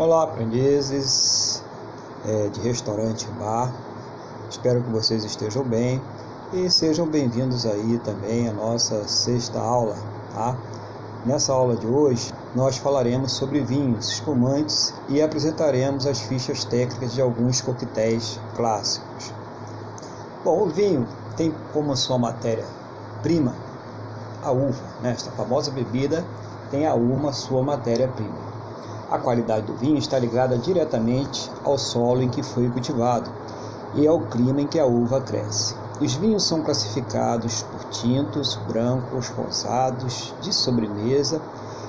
Olá, aprendizes é, de restaurante bar. Espero que vocês estejam bem e sejam bem-vindos aí também à nossa sexta aula, tá? Nessa aula de hoje, nós falaremos sobre vinhos, espumantes e apresentaremos as fichas técnicas de alguns coquetéis clássicos. Bom, o vinho tem como sua matéria-prima a uva, né? esta famosa bebida tem a uva sua matéria-prima. A qualidade do vinho está ligada diretamente ao solo em que foi cultivado e ao clima em que a uva cresce. Os vinhos são classificados por tintos, brancos, rosados, de sobremesa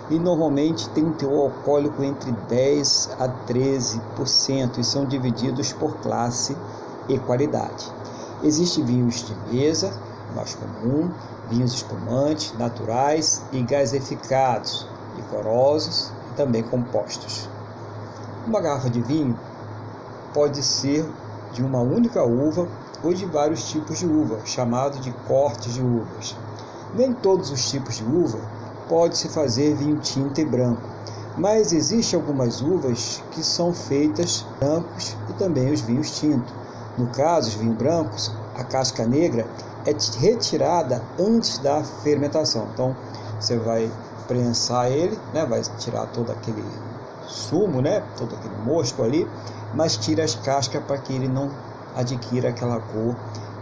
e normalmente têm um teor alcoólico entre 10 a 13% e são divididos por classe e qualidade. Existem vinhos de mesa, mais comum, vinhos espumantes, naturais e gaseificados, licorosos também compostos. Uma garrafa de vinho pode ser de uma única uva ou de vários tipos de uva, chamado de cortes de uvas. Nem todos os tipos de uva pode se fazer vinho tinto e branco, mas existem algumas uvas que são feitas brancos e também os vinhos tintos. No caso, os vinhos brancos, a casca negra é retirada antes da fermentação. Então, você vai prensar ele, né? vai tirar todo aquele sumo, né? todo aquele mosto ali, mas tira as cascas para que ele não adquira aquela cor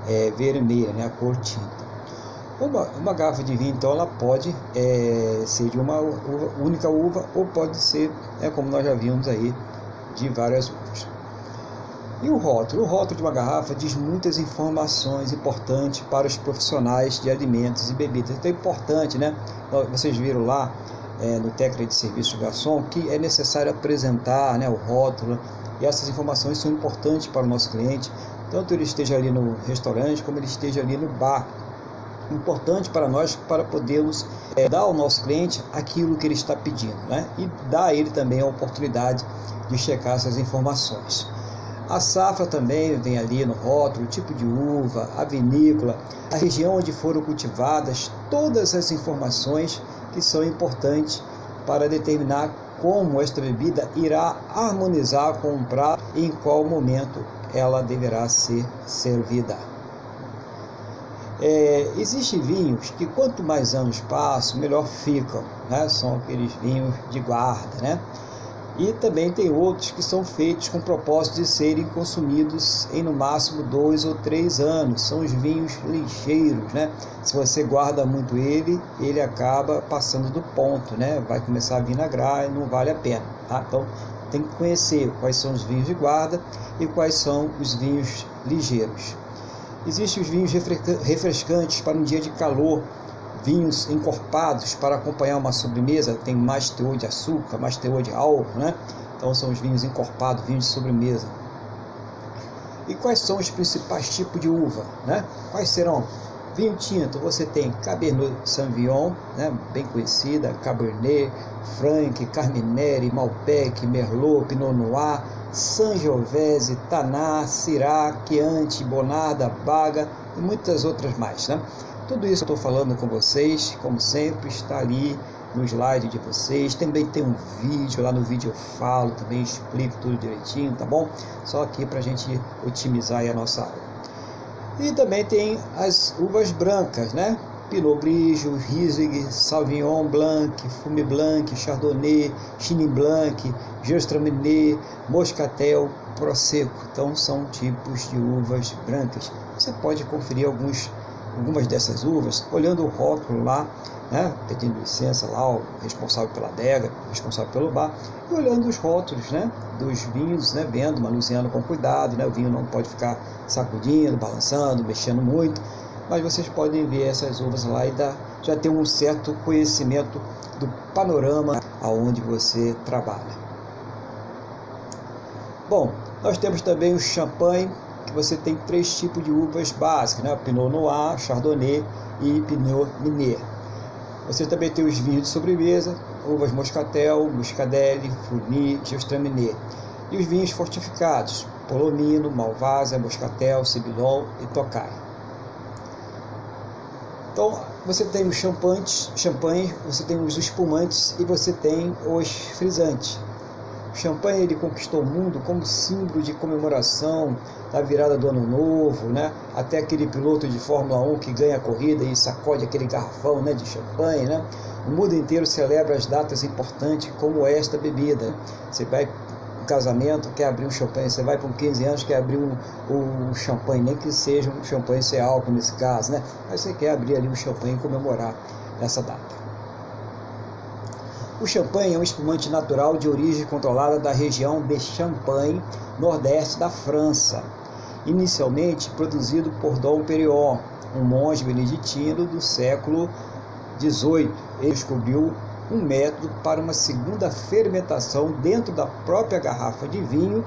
é, vermelha, né? a cor tinta. Uma, uma, garrafa de vinho, então, ela pode é, ser de uma uva, única uva ou pode ser, é, como nós já vimos aí, de várias uvas. E o rótulo? O rótulo de uma garrafa diz muitas informações importantes para os profissionais de alimentos e bebidas. Então é importante, né? Vocês viram lá é, no técnico de serviço de garçom que é necessário apresentar né, o rótulo e essas informações são importantes para o nosso cliente, tanto ele esteja ali no restaurante como ele esteja ali no bar. Importante para nós para podermos é, dar ao nosso cliente aquilo que ele está pedindo né? e dar a ele também a oportunidade de checar essas informações. A safra também vem ali no rótulo, o tipo de uva, a vinícola, a região onde foram cultivadas, todas as informações que são importantes para determinar como esta bebida irá harmonizar com o prato e em qual momento ela deverá ser servida. É, Existem vinhos que quanto mais anos passam, melhor ficam, né? são aqueles vinhos de guarda, né? E também tem outros que são feitos com o propósito de serem consumidos em no máximo dois ou três anos. São os vinhos ligeiros, né? Se você guarda muito ele, ele acaba passando do ponto, né? Vai começar a vinagrar e não vale a pena, tá? Então tem que conhecer quais são os vinhos de guarda e quais são os vinhos ligeiros. Existem os vinhos refrescantes para um dia de calor, vinhos encorpados para acompanhar uma sobremesa, tem mais teor de açúcar, mais teor de álcool, né? Então são os vinhos encorpados, vinhos de sobremesa. E quais são os principais tipos de uva, né? Quais serão? Vinho tinto, você tem Cabernet Sauvignon, né, bem conhecida, Cabernet, Franc, Carmenere, Malbec, Merlot, Pinot Noir, Sangiovese, Taná, Syrah, Chianti, Bonarda, Baga e muitas outras mais, né? Tudo isso eu estou falando com vocês, como sempre, está ali no slide de vocês. Também tem um vídeo, lá no vídeo eu falo, também explico tudo direitinho, tá bom? Só aqui para a gente otimizar a nossa aula. E também tem as uvas brancas, né? Pinot Grigio, Riesling, Sauvignon Blanc, Fume Blanc, Chardonnay, Chenin Blanc, Gewürztraminer, Moscatel, Prosecco. Então são tipos de uvas brancas. Você pode conferir alguns algumas dessas uvas, olhando o rótulo lá, né, pedindo licença lá, o responsável pela adega, responsável pelo bar, e olhando os rótulos né, dos vinhos, né, vendo, manuseando com cuidado, né, o vinho não pode ficar sacudindo, balançando, mexendo muito, mas vocês podem ver essas uvas lá e já ter um certo conhecimento do panorama aonde você trabalha. Bom, nós temos também o champanhe, que você tem três tipos de uvas básicas, né? Pinot Noir, Chardonnay e Pinot Meunier. Você também tem os vinhos de sobremesa, uvas Moscatel, Muscadelle, Fourny, Gewürztraminer. E os vinhos fortificados, Polomino, Malvasia, Moscatel, Cibilon e Tokai. Então, você tem os champanhes, champanhe, você tem os espumantes e você tem os frisantes. Champanhe ele conquistou o mundo como símbolo de comemoração da virada do ano novo, né? Até aquele piloto de Fórmula 1 que ganha a corrida e sacode aquele garrafão, né, de champanhe, né? O mundo inteiro celebra as datas importantes como esta bebida. Você vai um casamento, quer abrir um champanhe, você vai para um 15 anos, quer abrir um, um champanhe, nem que seja um champanhe sem álcool nesse caso, né? Mas você quer abrir ali um champanhe e comemorar essa data. O champanhe é um espumante natural de origem controlada da região de Champagne, nordeste da França. Inicialmente produzido por Dom Perignon, um monge beneditino do século XVIII. Ele descobriu um método para uma segunda fermentação dentro da própria garrafa de vinho,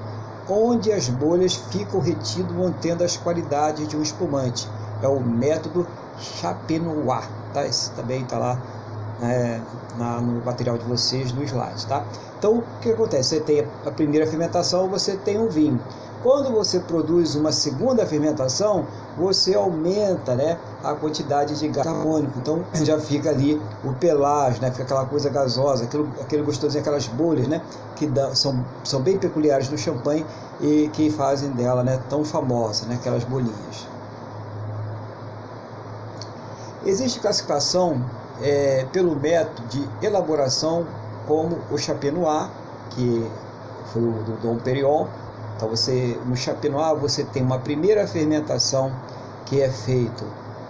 onde as bolhas ficam retidas mantendo as qualidades de um espumante. É o método Chapenois. Tá? Esse também está lá é, na, no material de vocês no slide, tá? Então, o que acontece? Você tem a primeira fermentação, você tem o vinho. Quando você produz uma segunda fermentação, você aumenta né, a quantidade de gás carbônico. Então já fica ali o pelágio, né, fica aquela coisa gasosa, aquele, aquele gostosinho, aquelas bolhas né, que dá, são, são bem peculiares do champanhe e que fazem dela né, tão famosa, né, aquelas bolinhas. Existe classificação é, pelo método de elaboração como o Chapenois, que foi o do Dom Perignon. Então você no Chapenois você tem uma primeira fermentação que é feito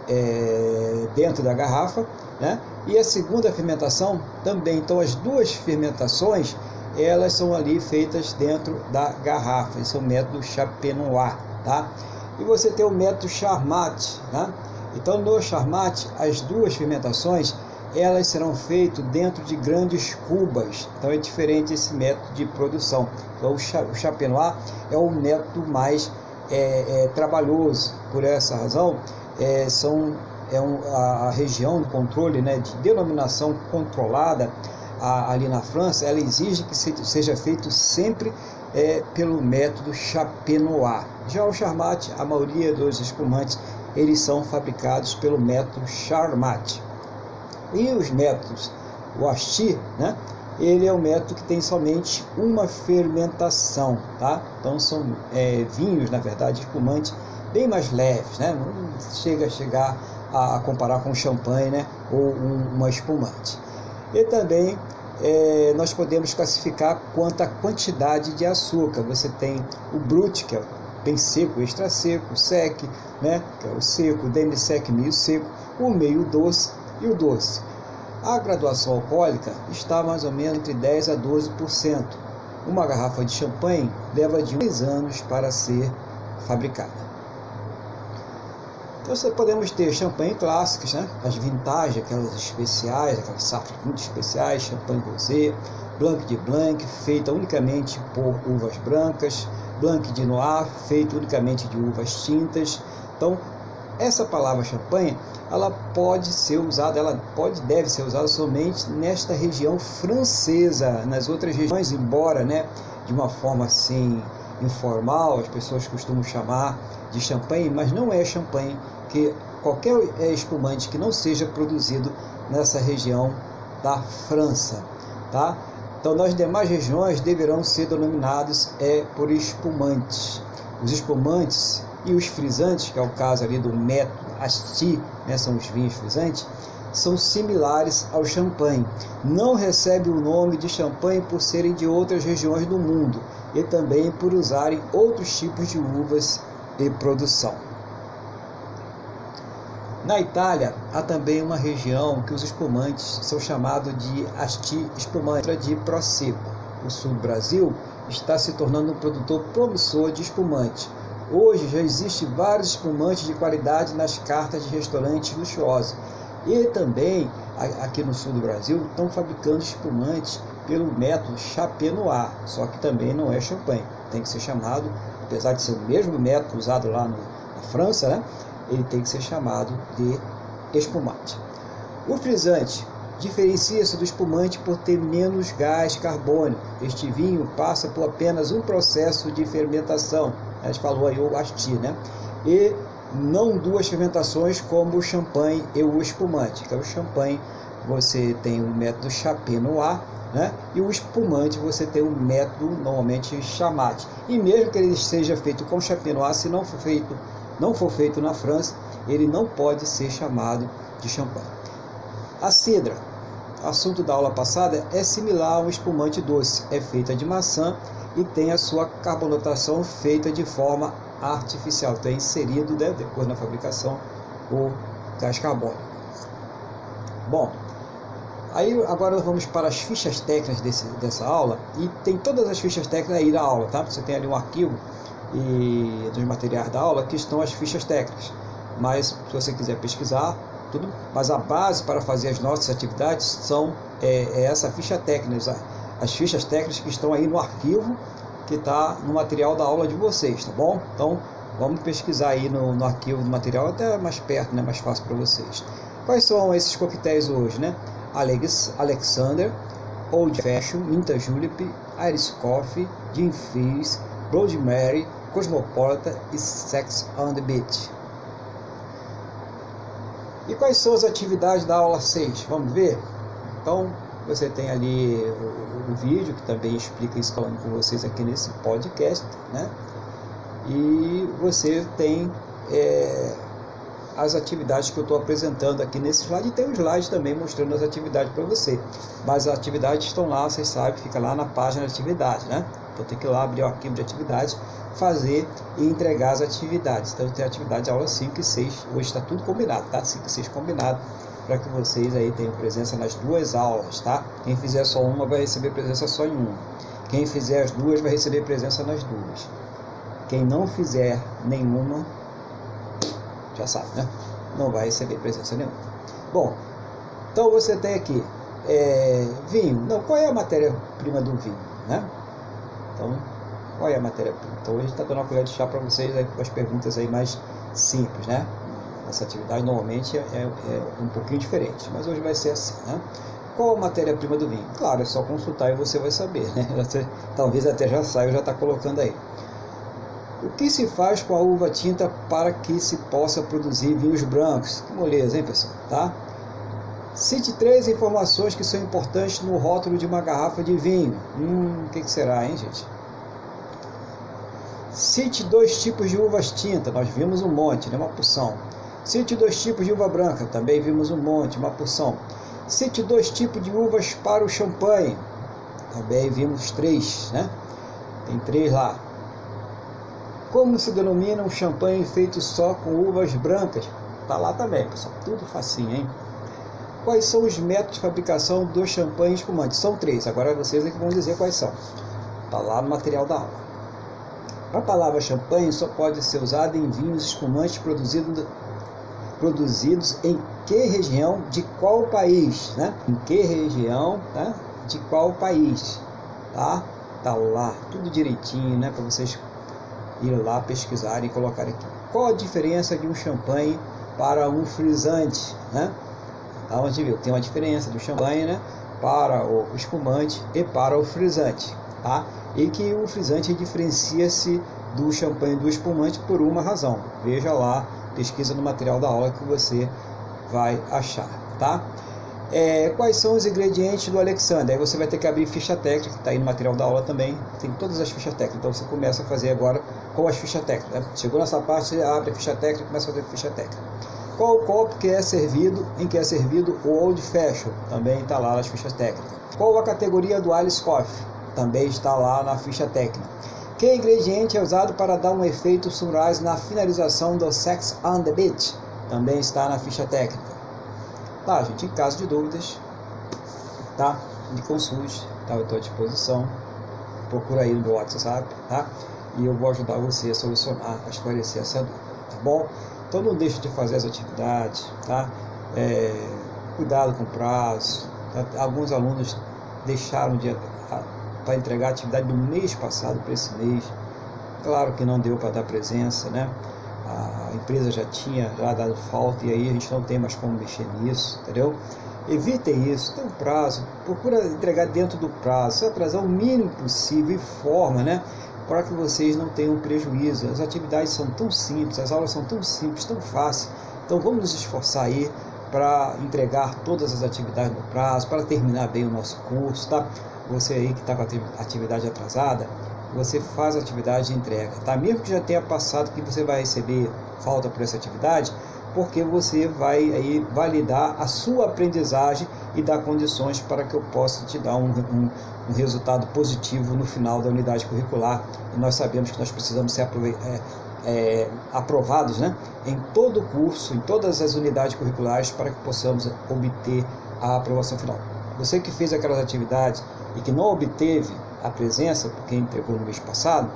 é, dentro da garrafa, né? E a segunda fermentação também. Então as duas fermentações elas são ali feitas dentro da garrafa. Esse é o método Chapenois, tá? E você tem o método Charmat, né? Então, no charmat, as duas fermentações elas serão feitas dentro de grandes cubas. Então, é diferente esse método de produção. Então, o chapenois é o método mais é, é, trabalhoso. Por essa razão, é, são, é um, a, a, região de controle, né, de denominação controlada a, ali na França, ela exige que se, seja feito sempre é, pelo método chapenois. Já o charmat, a maioria dos espumantes eles são fabricados pelo método Charmat. E os métodos, o Asti, né? ele é um método que tem somente uma fermentação, tá? Então são é, vinhos, na verdade, espumantes bem mais leves, né? Não chega a chegar a, a comparar com champanhe, né? Ou um, uma espumante. E também é, nós podemos classificar quanto à quantidade de açúcar. Você tem o brut, que é bem seco, extra seco, sec, né, que é o seco, demi-sec, meio seco, o meio doce e o doce. A graduação alcoólica está mais ou menos entre 10 a 12%. Uma garrafa de champanhe leva de 2 anos para ser fabricada. Então, podemos ter champanhe clássicas, né? as vintage, aquelas especiais, aquelas safras muito especiais, champanhe rosé, blanc de blanc, feita unicamente por uvas brancas, Blanc de Noir, feito unicamente de uvas tintas. Então, essa palavra champanhe, ela pode ser usada, ela pode, deve ser usada somente nesta região francesa. Nas outras regiões, embora, né, de uma forma assim informal, as pessoas costumam chamar de champanhe, mas não é champanhe, que qualquer espumante que não seja produzido nessa região da França, tá? Então, nas demais regiões deverão ser denominados é, por espumantes. Os espumantes e os frisantes, que é o caso ali do método Asti, né, são os vinhos frisantes, são similares ao champanhe. Não recebe o nome de champanhe por serem de outras regiões do mundo e também por usarem outros tipos de uvas e produção. Na Itália, há também uma região que os espumantes são chamados de asti espumante de Prosecco. O sul do Brasil está se tornando um produtor promissor de espumante. Hoje já existem vários espumantes de qualidade nas cartas de restaurantes luxuosos. E também, aqui no sul do Brasil, estão fabricando espumantes pelo método Chapenois, só que também não é champanhe. Tem que ser chamado, apesar de ser o mesmo método usado lá no, na França, né? Ele tem que ser chamado de espumante. O frisante diferencia-se do espumante por ter menos gás carbônico. Este vinho passa por apenas um processo de fermentação, a gente falou aí o asti, né? E não duas fermentações como o champanhe e o espumante. É o champanhe, você tem o método Chapenois né? E o espumante você tem um método normalmente chamate. E mesmo que ele seja feito com champenois, se não for feito, não for feito na França, ele não pode ser chamado de champanhe. A cidra, assunto da aula passada, é similar a um espumante doce. É feita de maçã e tem a sua carbonatação feita de forma artificial. É inserido né, depois na fabricação o gás carbônico. Bom, aí agora vamos para as fichas técnicas desse, dessa aula e tem todas as fichas técnicas aí da aula, tá? Você tem ali um arquivo e dos materiais da aula que estão as fichas técnicas. Mas se você quiser pesquisar, tudo, mas a base para fazer as nossas atividades são é, é essa ficha técnica, as fichas técnicas que estão aí no arquivo que está no material da aula de vocês, tá bom? Então vamos pesquisar aí no, no arquivo do material, até mais perto, né, mais fácil para vocês. Quais são esses coquetéis hoje, né? Alex, Alexander, Old Fashion, Minta Julep, Iris Coffee, Gin Fizz, Bloody Mary, Cosmopolitan e Sex on the Beach. E quais são as atividades da aula 6? Vamos ver? Então, você tem ali o, o vídeo que também explica isso falando com vocês aqui nesse podcast, né? E você tem é, as atividades que eu estou apresentando aqui nesse slide e tem um slide também mostrando as atividades para você. Mas as atividades estão lá, vocês sabem, fica lá na página de atividade, né? Então tem que ir lá abrir o arquivo de atividades, fazer e entregar as atividades. Então tem atividade aula 5 e 6, hoje está tudo combinado, tá? 5 e 6 combinado para que vocês aí tenham presença nas duas aulas, tá? Quem fizer só uma vai receber presença só em uma. Quem fizer as duas vai receber presença nas duas. Quem não fizer nenhuma, já sabe, né? Não vai receber presença nenhuma. Bom, então você tem aqui é, vinho. Não, qual é a matéria-prima do vinho, né? Então, qual é a matéria-prima? Então, a gente está dando uma colher de chá para vocês aí, com as perguntas aí mais simples, né? Essa atividade normalmente é, é, um pouquinho diferente, mas hoje vai ser assim, né? Qual a matéria-prima do vinho? Claro, é só consultar e você vai saber, né? Talvez até já saiba, já está colocando aí. O que se faz com a uva tinta para que se possa produzir vinhos brancos? Que moleza, hein, pessoal? Tá? Cite três informações que são importantes no rótulo de uma garrafa de vinho. Hum, o que, que será, hein, gente? Cite dois tipos de uvas tinta. Nós vimos um monte, né? Uma porção. Cite dois tipos de uva branca, também vimos um monte, uma porção. Cite dois tipos de uvas para o champanhe, também vimos três, né? Tem três lá. Como se denomina um champanhe feito só com uvas brancas? Tá lá também, pessoal, tudo facinho, hein? Quais são os métodos de fabricação do champanhe espumante? São três, agora vocês é que vão dizer quais são. Tá lá no material da aula. A palavra champanhe só pode ser usada em vinhos espumantes produzidos produzidos em que região de qual país, né? Em que região, né? De qual país, tá? Tá lá, tudo direitinho, né? Para vocês ir lá pesquisarem e colocarem aqui. Qual a diferença de um champanhe para um frisante, né? Gente viu, tem uma diferença do champanhe, né? Para o espumante e para o frisante, tá? E que o frisante diferencia-se do champanhe do espumante por uma razão. Veja lá pesquisa no material da aula que você vai achar, tá? É, quais são os ingredientes do Alexander? Aí você vai ter que abrir ficha técnica, que está aí no material da aula também, tem todas as fichas técnicas. Então você começa a fazer agora com as fichas técnicas. Né? Chegou nessa parte, abre a ficha técnica e começa a fazer ficha técnica. Qual o copo que é servido, em que é servido o Old Fashion? Também está lá nas fichas técnicas. Qual a categoria do Alice Coffee? Também está lá na ficha técnica. Que ingrediente é usado para dar um efeito sunrise na finalização do Sex on the Beach? Também está na ficha técnica. Tá, gente, em caso de dúvidas, tá? Me consulte, tá? Eu estou à disposição. Procura aí no meu WhatsApp, tá? E eu vou ajudar você a solucionar, a esclarecer essa dúvida, tá bom? Então não deixe de fazer as atividades, tá? É, cuidado com o prazo. Tá? Alguns alunos deixaram de para entregar a atividade do mês passado para esse mês. Claro que não deu para dar presença, né? A empresa já tinha já dado falta e aí a gente não tem mais como mexer nisso, entendeu? Evitem isso, tem um prazo, procura entregar dentro do prazo, se atrasar o mínimo possível e forma, né? Para que vocês não tenham prejuízo. As atividades são tão simples, as aulas são tão simples, tão fáceis. Então vamos nos esforçar aí para entregar todas as atividades no prazo, para terminar bem o nosso curso, tá? Você aí que está com a atividade atrasada, você faz a atividade de entrega, tá? Mesmo que já tenha passado que você vai receber falta por essa atividade, porque você vai aí validar a sua aprendizagem e dar condições para que eu possa te dar um, um, um resultado positivo no final da unidade curricular. E nós sabemos que nós precisamos ser é, é, aprovados né, em todo o curso, em todas as unidades curriculares, para que possamos obter a aprovação final. Você que fez aquelas atividades e que não obteve a presença, porque entregou no mês passado,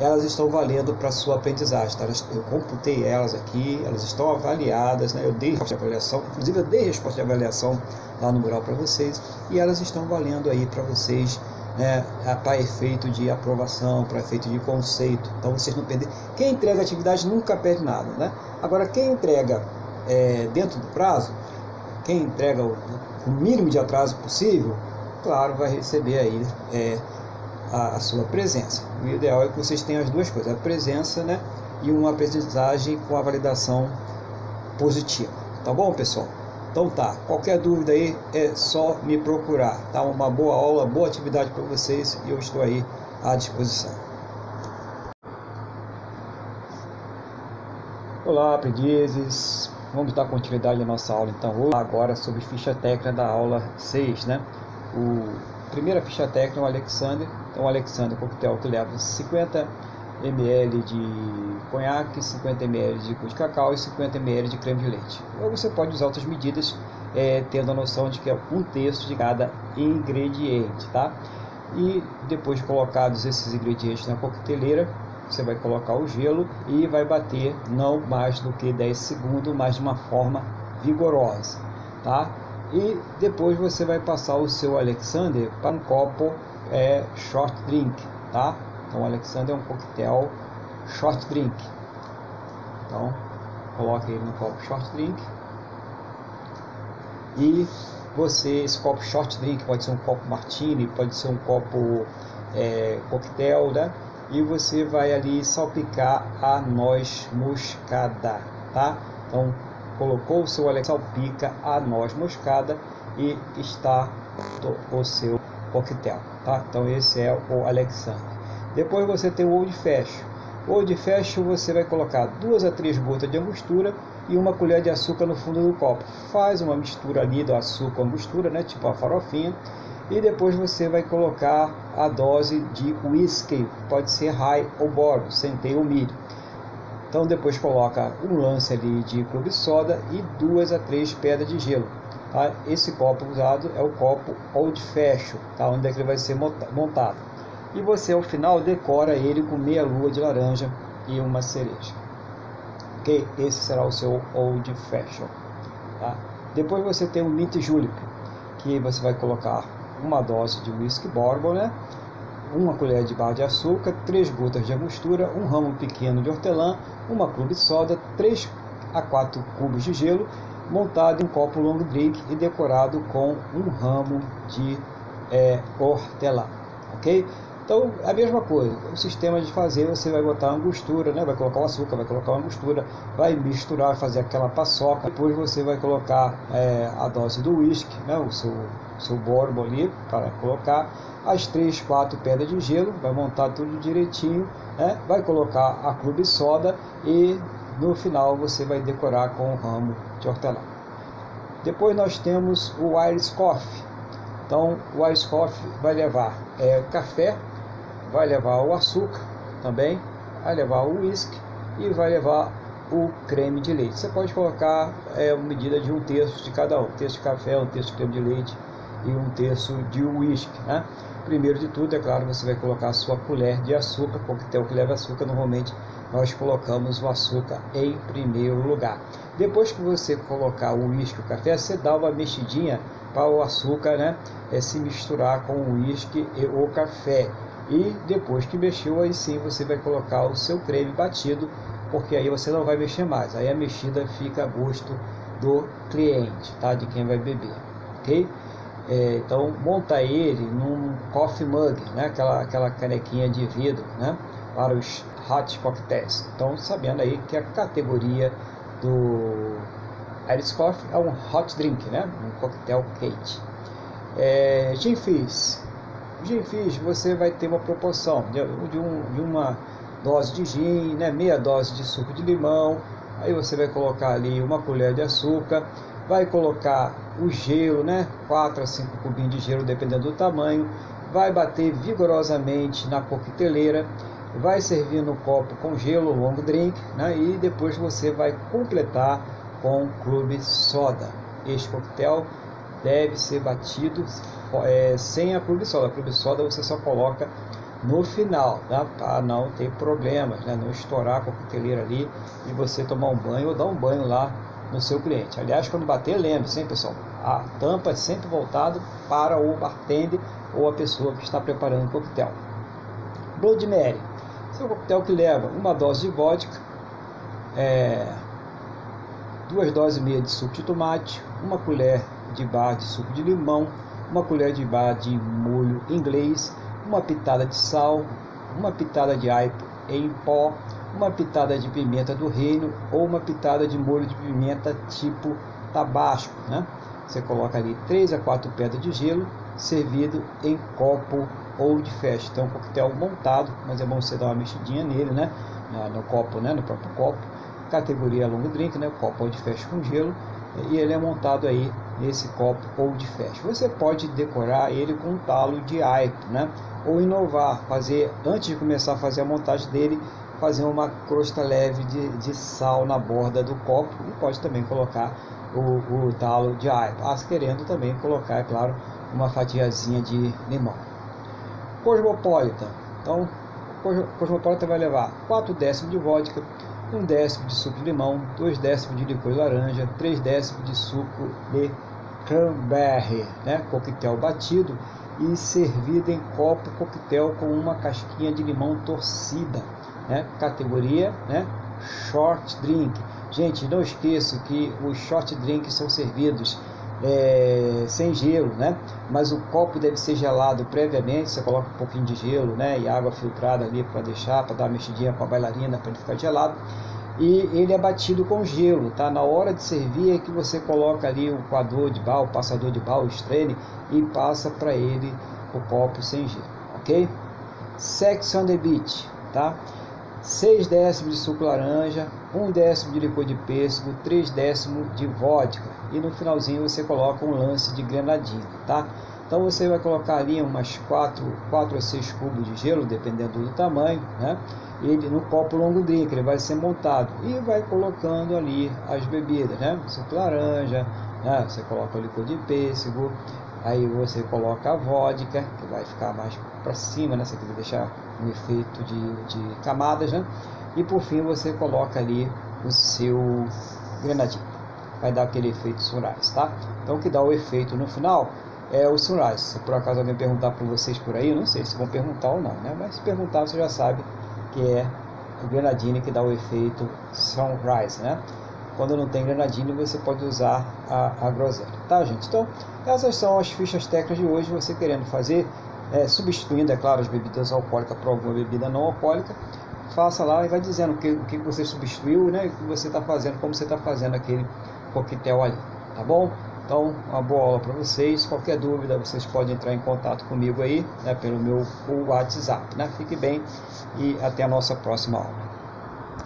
elas estão valendo para sua aprendizagem. Tá? Eu computei elas aqui, elas estão avaliadas, né? eu dei resposta de avaliação, inclusive eu dei resposta de avaliação lá no mural para vocês, e elas estão valendo aí para vocês né, para efeito de aprovação, para efeito de conceito. Então vocês não perdem. Quem entrega atividade nunca perde nada. Né? Agora, quem entrega é, dentro do prazo, quem entrega o, o, mínimo de atraso possível, claro, vai receber aí é, a, a, sua presença. O ideal é que vocês tenham as duas coisas, a presença né, e uma aprendizagem com a validação positiva. Tá bom, pessoal? Então tá, qualquer dúvida aí é só me procurar, tá? Uma boa aula, boa atividade para vocês e eu estou aí à disposição. Olá, aprendizes! Vamos dar continuidade à nossa aula então hoje, agora sobre ficha técnica da aula 6, né? O primeira ficha técnica é o Alexander, então o Alexander coquetel que leva 50 ml de conhaque, 50 ml de de cacau e 50 ml de creme de leite. Ou você pode usar outras medidas, é, tendo a noção de que é um terço de cada ingrediente, tá? E depois de colocados esses ingredientes na coqueteleira, você vai colocar o gelo e vai bater não mais do que 10 segundos, mas de uma forma vigorosa, tá? E depois você vai passar o seu Alexander para um copo é, short drink, tá? Então, o Alexander é um coquetel short drink. Então, coloque ele no copo short drink. E você, esse copo short drink pode ser um copo martini, pode ser um copo é, coquetel, né? E você vai ali salpicar a noz moscada, tá? Então, colocou o seu Alexander, salpica a noz moscada e está o seu coquetel, tá? Então, esse é o Alexander. Depois você tem o old fashion. O old fashion você vai colocar duas a três gotas de angostura e uma colher de açúcar no fundo do copo. Faz uma mistura ali do açúcar angostura, né, tipo a farofinha. E depois você vai colocar a dose de whisky, pode ser high ou bourbon, centeio ou milho. Então depois coloca um lance ali de clube soda e duas a três pedras de gelo. Tá? Esse copo usado é o copo old fashion, tá? onde é que ele vai ser montado e você ao final decora ele com meia lua de laranja e uma cereja. Ok? Esse será o seu Old Fashion. Tá? Depois você tem o Mint Julep, que você vai colocar uma dose de whisky bourbon, né? Uma colher de barra de açúcar, três gotas de angostura, um ramo pequeno de hortelã, uma clube soda, 3 a 4 cubos de gelo, montado em um copo long drink e decorado com um ramo de é, hortelã. Ok? Então, a mesma coisa, o sistema de fazer, você vai botar uma angostura, né? vai colocar o açúcar, vai colocar uma angostura, vai misturar, fazer aquela paçoca, depois você vai colocar é, a dose do uísque, né? o seu, seu bourbon ali, para colocar as 3, 4 pedras de gelo, vai montar tudo direitinho, né? vai colocar a clube soda e no final você vai decorar com o ramo de hortelã. Depois nós temos o Irish Coffee. Então, o Irish Coffee vai levar é, café, vai levar o açúcar também, vai levar o uísque e vai levar o creme de leite. Você pode colocar é, uma medida de um terço de cada um, um terço de café, um terço de creme de leite e um terço de uísque. Né? Primeiro de tudo, é claro, você vai colocar a sua colher de açúcar, coquetel que leva açúcar, normalmente nós colocamos o açúcar em primeiro lugar. Depois que você colocar o uísque o café, você dá uma mexidinha para o açúcar né, é, se misturar com o uísque e o café. E depois que mexeu, aí sim você vai colocar o seu creme batido, porque aí você não vai mexer mais. Aí a mexida fica a gosto do cliente, tá? De quem vai beber, ok? É, então monta ele num coffee mug, né? Aquela aquela canequinha de vidro, né? Para os hot cocktails. Então sabendo aí que a categoria do Irish Coffee é um hot drink, né? Um coquetel quente. É, gin Fizz. Gin Fizz você vai ter uma proporção de, de, um, de uma dose de gin, né? meia dose de suco de limão. Aí você vai colocar ali uma colher de açúcar, vai colocar o gelo, né? 4 a 5 cubinhos de gelo, dependendo do tamanho. Vai bater vigorosamente na coqueteleira vai servir no copo com gelo, long drink, né? e depois você vai completar com clube soda. Este coquetel deve ser batido é, sem a clube soda. A clube soda você só coloca no final, tá? para não ter problemas, né? não estourar a coqueteleira ali e você tomar um banho ou dar um banho lá no seu cliente. Aliás, quando bater, lembre-se, hein, pessoal, a tampa é sempre voltada para o bartender ou a pessoa que está preparando o coquetel. Blood Mary esse é um coquetel que leva uma dose de vodka, é, duas doses e meia de suco de tomate, uma colher de bar de suco de limão, uma colher de bar de molho inglês, uma pitada de sal, uma pitada de aipo em pó, uma pitada de pimenta do reino ou uma pitada de molho de pimenta tipo tabasco, né? Você coloca ali 3 a 4 pedras de gelo, servido em copo ou de festa. Então, um coquetel montado, mas é bom você dar uma mexidinha nele, né? No copo, né? No próprio copo. Categoria long drink, né? Copo ou de festa com gelo. E ele é montado aí nesse copo ou de festa. Você pode decorar ele com um talo de aipo, né? Ou inovar, fazer antes de começar a fazer a montagem dele, fazer uma crosta leve de, de sal na borda do copo e pode também colocar o, o talo de aipo. Ah, querendo também colocar, é claro, uma fatiazinha de limão. Cosmopolitan. Então, Cosmopolitan vai levar 4 décimos de vodka, 1 décimo de suco de limão, 2 décimos de licor de laranja, 3 décimos de suco de cranberry, né? coquetel batido e servido em copo coquetel com uma casquinha de limão torcida, né? categoria né? short drink. Gente, não esqueça que os short drinks são servidos é, sem gelo, né? Mas o copo deve ser gelado previamente. Você coloca um pouquinho de gelo, né? E água filtrada ali para deixar, para dar uma mexidinha com a bailarina para ele ficar gelado. E ele é batido com gelo, tá? Na hora de servir é que você coloca ali o coador de bal, o passador de bal, o e passa para ele o copo sem gelo, ok? Sex on the beach, tá? 6 décimos de suco laranja, 1 décimo de licor de pêssego, 3 décimos de vodka e no finalzinho você coloca um lance de granadina, tá? Então você vai colocar ali umas 4, 4 a 6 cubos de gelo, dependendo do tamanho, né? Ele no copo longo drink, ele vai ser montado e vai colocando ali as bebidas, né? Suco laranja, né? Você coloca o licor de pêssego, Aí você coloca a vodka, que vai ficar mais para cima, né? Você quiser deixar um efeito de, de camadas, né? E por fim você coloca ali o seu grenadinho. Vai dar aquele efeito sunrise, tá? Então o que dá o efeito no final é o sunrise. Se por acaso alguém perguntar para vocês por aí, não sei se vão perguntar ou não, né? Mas se perguntar você já sabe que é o grenadine que dá o efeito sunrise, né? Quando não tem granadina, você pode usar a, a groselha. Tá, gente? Então, essas são as fichas técnicas de hoje. Você querendo fazer, é, substituindo, é claro, as bebidas alcoólicas por alguma bebida não alcoólica, faça lá e vai dizendo o que, o que você substituiu, né? O que você está fazendo, como você está fazendo aquele coquetel ali. Tá bom? Então, uma boa aula para vocês. Qualquer dúvida, vocês podem entrar em contato comigo aí, né, pelo meu WhatsApp. Né? Fique bem e até a nossa próxima aula.